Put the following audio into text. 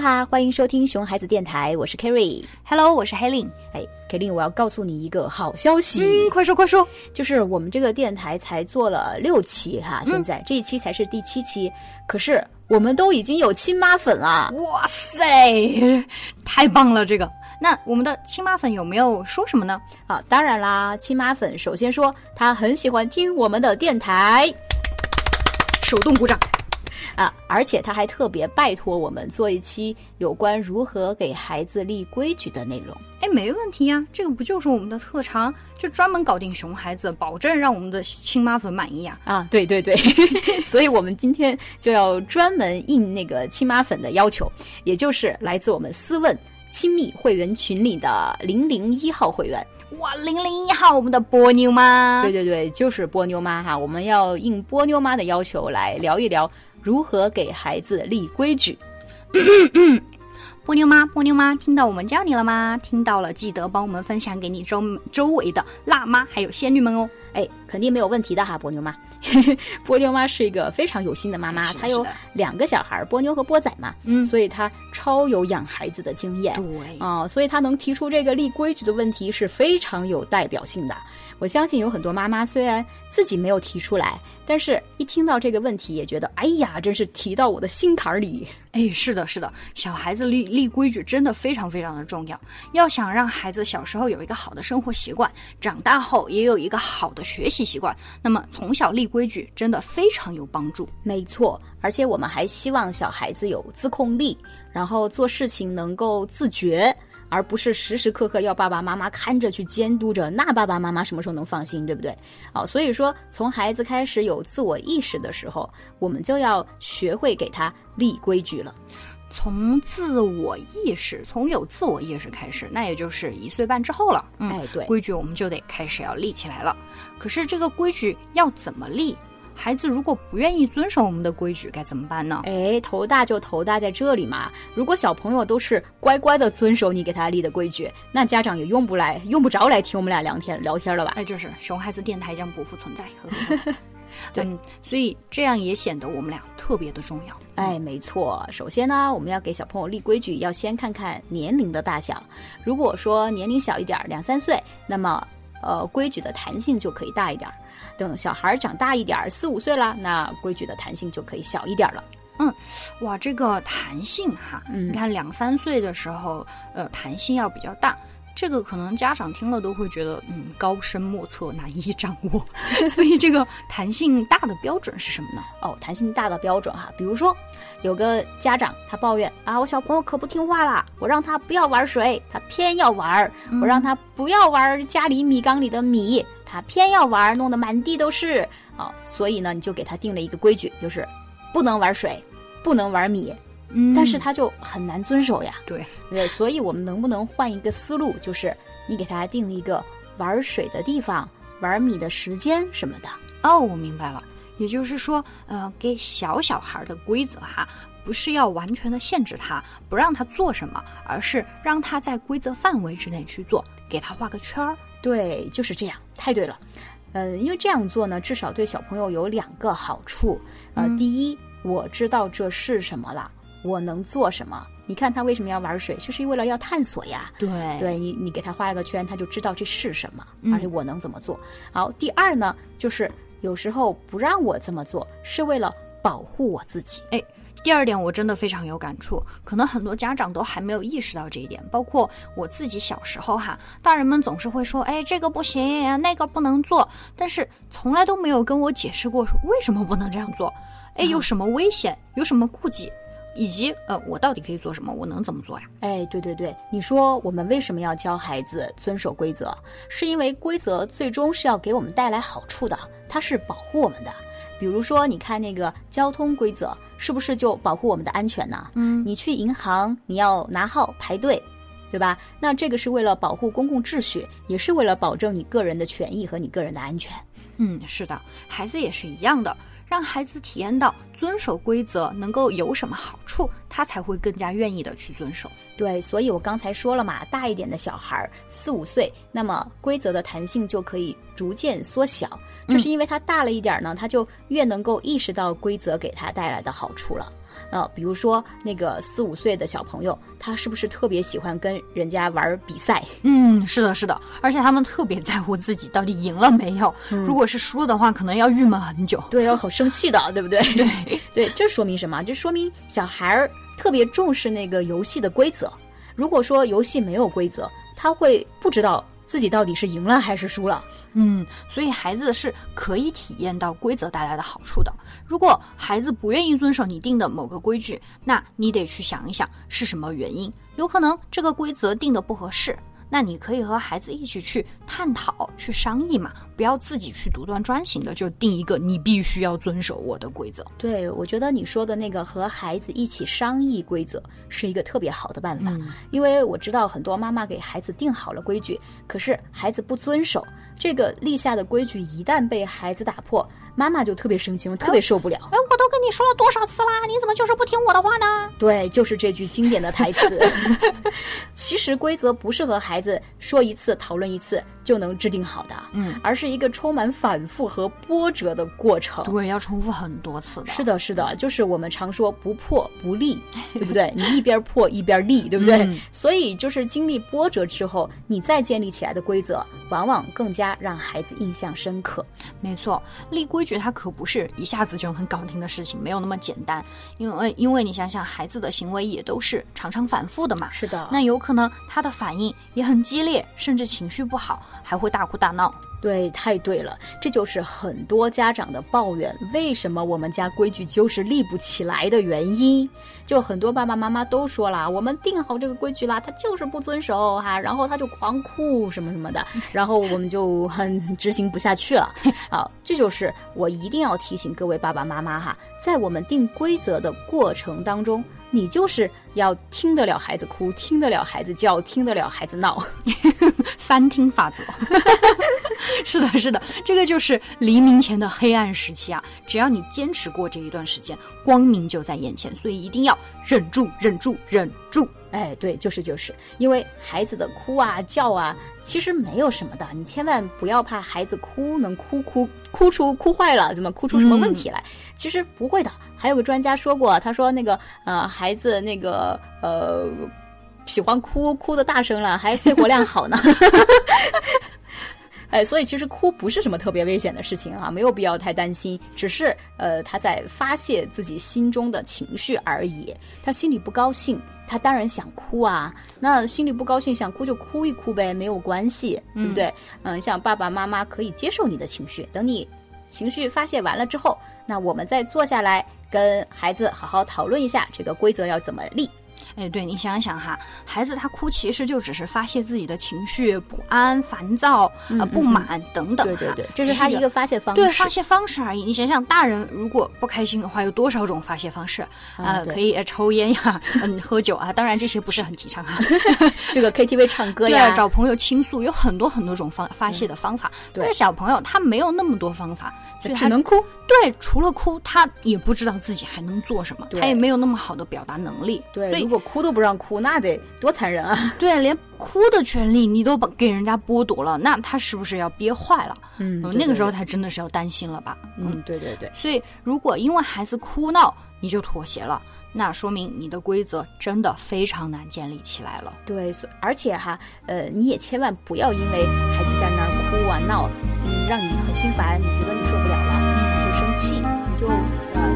哈，欢迎收听熊孩子电台，我是 Kerry。Hello，我是黑令。哎，Kerry，我要告诉你一个好消息，嗯，快说快说。就是我们这个电台才做了六期哈，现在、这一期才是第七期，可是我们都已经有亲妈粉了。哇塞，太棒了！这个，那我们的亲妈粉有没有说什么呢？啊，当然啦，亲妈粉首先说他很喜欢听我们的电台，手动鼓掌。啊，而且他还特别拜托我们做一期有关如何给孩子立规矩的内容。哎，没问题呀，这个不就是我们的特长？就专门搞定熊孩子，保证让我们的亲妈粉满意啊！啊，对对对，所以我们今天就要专门应那个亲妈粉的要求，也就是来自我们私问亲密会员群里的零零一号会员。哇，零零一号，我们的波妞妈。对对对，就是波妞妈哈，我们要应波妞妈的要求来聊一聊如何给孩子立规矩。波妞妈，波妞妈，听到我们叫你了吗？听到了，记得帮我们分享给你周周围的辣妈还有仙女们哦。哎，肯定没有问题的哈，波妞妈。波妞妈是一个非常有心的妈妈，她有两个小孩，波妞和波仔嘛，嗯所以她超有养孩子的经验。对啊、所以她能提出这个立规矩的问题是非常有代表性的。我相信有很多妈妈虽然自己没有提出来，但是一听到这个问题也觉得，哎呀，真是提到我的心坎儿里。哎，是的，是的，小孩子立立规矩真的非常非常的重要。要想让孩子小时候有一个好的生活习惯，长大后也有一个好的学习习惯，那么从小立规矩真的非常有帮助。没错，而且我们还希望小孩子有自控力，然后做事情能够自觉，而不是时时刻刻要爸爸妈妈看着去监督着。那爸爸妈妈什么时候能放心，对不对？啊，所以说从孩子开始有自我意识的时候，我们就要学会给他立规矩了。从自我意识，从有自我意识开始，那也就是一岁半之后了。嗯，哎，对，规矩我们就得开始要立起来了。可是这个规矩要怎么立？孩子如果不愿意遵守我们的规矩，该怎么办呢？哎，头大就头大在这里嘛。如果小朋友都是乖乖的遵守你给他立的规矩，那家长也用不来，用不着来听我们俩聊天聊天了吧？哎，就是熊孩子电台将不复存在。呵呵呵对嗯，所以这样也显得我们俩特别的重要。哎，没错。首先呢，我们要给小朋友立规矩，要先看看年龄的大小。如果说年龄小一点儿，两三岁，那么呃，规矩的弹性就可以大一点儿。等小孩儿长大一点儿，四五岁了，那规矩的弹性就可以小一点了。嗯。哇，这个弹性哈，嗯你看两三岁的时候，呃，弹性要比较大。这个可能家长听了都会觉得，嗯，高深莫测，难以掌握。所以这个弹性大的标准是什么呢？哦，弹性大的标准哈，比如说有个家长他抱怨啊，我小朋友可不听话啦，我让他不要玩水，他偏要玩儿；我让他不要玩家里米缸里的米，他偏要玩，弄得满地都是啊、所以呢，你就给他定了一个规矩，就是不能玩水，不能玩米，嗯但是他就很难遵守呀。对，对，所以我们能不能换一个思路，就是你给他定一个玩水的地方、玩米的时间什么的。哦，我明白了。也就是说，呃，给小小孩的规则哈，不是要完全的限制他，不让他做什么，而是让他在规则范围之内去做，给他画个圈儿。对，就是这样，太对了。嗯，因为这样做呢，至少对小朋友有两个好处。呃，嗯第一，我知道这是什么了，我能做什么。你看他为什么要玩水，就是为了要探索呀。对对你，你给他画了个圈，他就知道这是什么，嗯而且我能怎么做。好，第二呢，就是有时候不让我这么做，是为了保护我自己。第二点，我真的非常有感触，可能很多家长都还没有意识到这一点，包括我自己小时候哈，大人们总是会说，哎，这个不行，那个不能做，但是从来都没有跟我解释过说为什么不能这样做，哎，有什么危险，有什么顾忌，以及呃，我到底可以做什么，我能怎么做呀？哎，对对对，你说我们为什么要教孩子遵守规则？是因为规则最终是要给我们带来好处的，它是保护我们的。比如说，你看那个交通规则，是不是就保护我们的安全呢？嗯，你去银行，你要拿号排队，对吧？那这个是为了保护公共秩序，也是为了保证你个人的权益和你个人的安全。嗯，是的，孩子也是一样的，让孩子体验到遵守规则能够有什么好处，他才会更加愿意的去遵守。对，所以我刚才说了嘛，大一点的小孩儿四五岁，那么规则的弹性就可以逐渐缩小。就是因为他大了一点儿呢，他就越能够意识到规则给他带来的好处了。呃，比如说那个四五岁的小朋友，他是不是特别喜欢跟人家玩比赛？嗯，是的，是的，而且他们特别在乎自己到底赢了没有。如果是输了的话，可能要郁闷很久。对，要很生气的，对不对？对 对，这说明什么？就说明小孩儿特别重视那个游戏的规则。如果说游戏没有规则，他会不知道自己到底是赢了还是输了。嗯，所以孩子是可以体验到规则带来的好处的。如果孩子不愿意遵守你定的某个规矩，那你得去想一想是什么原因。有可能这个规则定的不合适。那你可以和孩子一起去探讨、去商议嘛，不要自己去独断专行的就定一个你必须要遵守我的规则。对，我觉得你说的那个和孩子一起商议规则是一个特别好的办法，因为我知道很多妈妈给孩子定好了规矩，可是孩子不遵守这个立下的规矩，一旦被孩子打破。妈妈就特别生气，特别受不了。你说了多少次啦，你怎么就是不听我的话呢？对，就是这句经典的台词。其实规则不是和孩子说一次、讨论一次就能制定好的，嗯，而是一个充满反复和波折的过程。对，要重复很多次的。是的，是的，就是我们常说不破不立，对不对？你一边破一边立，对不对？所以就是经历波折之后，你再建立起来的规则，往往更加让孩子印象深刻。没错，立规。矩它可不是一下子就能搞定的事情，没有那么简单。因为因为你想想，孩子的行为也都是常常反复的嘛。是的，那有可能他的反应也很激烈，甚至情绪不好，还会大哭大闹。对，太对了，这就是很多家长的抱怨。为什么我们家规矩就是立不起来的原因？就很多爸爸妈妈都说了，我们定好这个规矩啦，他就是不遵守哈，然后他就狂哭什么什么的，然后我们就很执行不下去了。好，这就是我一定要提醒各位爸爸妈妈哈，在我们定规则的过程当中。你就是要听得了孩子哭，听得了孩子叫，听得了孩子闹，三听法则。是的，是的，这个就是黎明前的黑暗时期啊！只要你坚持过这一段时间，光明就在眼前。所以一定要忍住，忍住，忍住。哎，对，就是就是，因为孩子的哭啊叫啊，其实没有什么的，你千万不要怕孩子哭能哭哭哭出哭坏了，怎么哭出什么问题来？其实不会的。还有个专家说过，他说那个呃孩子那个呃喜欢哭哭的大声了，还肺活量好呢。哎，所以其实哭不是什么特别危险的事情啊，没有必要太担心，只是呃他在发泄自己心中的情绪而已。他心里不高兴，他当然想哭啊。那心里不高兴想哭就哭一哭呗，没有关系，对不对？嗯，像爸爸妈妈可以接受你的情绪，等你情绪发泄完了之后，那我们再坐下来跟孩子好好讨论一下这个规则要怎么立。哎，对你想想哈，孩子他哭其实就只是发泄自己的情绪，不安、烦躁啊、不满等等。对对对，这是他一个发泄方式。对，发泄方式而已。你想想，大人如果不开心的话，有多少种发泄方式啊？可以抽烟呀，嗯，喝酒啊。当然这些不是很提倡哈。这个 KTV 唱歌呀，找朋友倾诉，有很多很多种方发泄的方法。但是小朋友他没有那么多方法，所以只能哭。对，除了哭，他也不知道自己还能做什么，他也没有那么好的表达能力。对，所以如果哭都不让哭，那得多残忍啊！对，连哭的权利你都把给人家剥夺了，那他是不是要憋坏了？嗯，那个时候他真的是要担心了吧？嗯，对对对。所以，如果因为孩子哭闹你就妥协了，那说明你的规则真的非常难建立起来了。对，而且哈，呃，你也千万不要因为孩子在那儿哭啊闹，嗯，让你很心烦，你觉得你受不了了，你就生气，你就呃。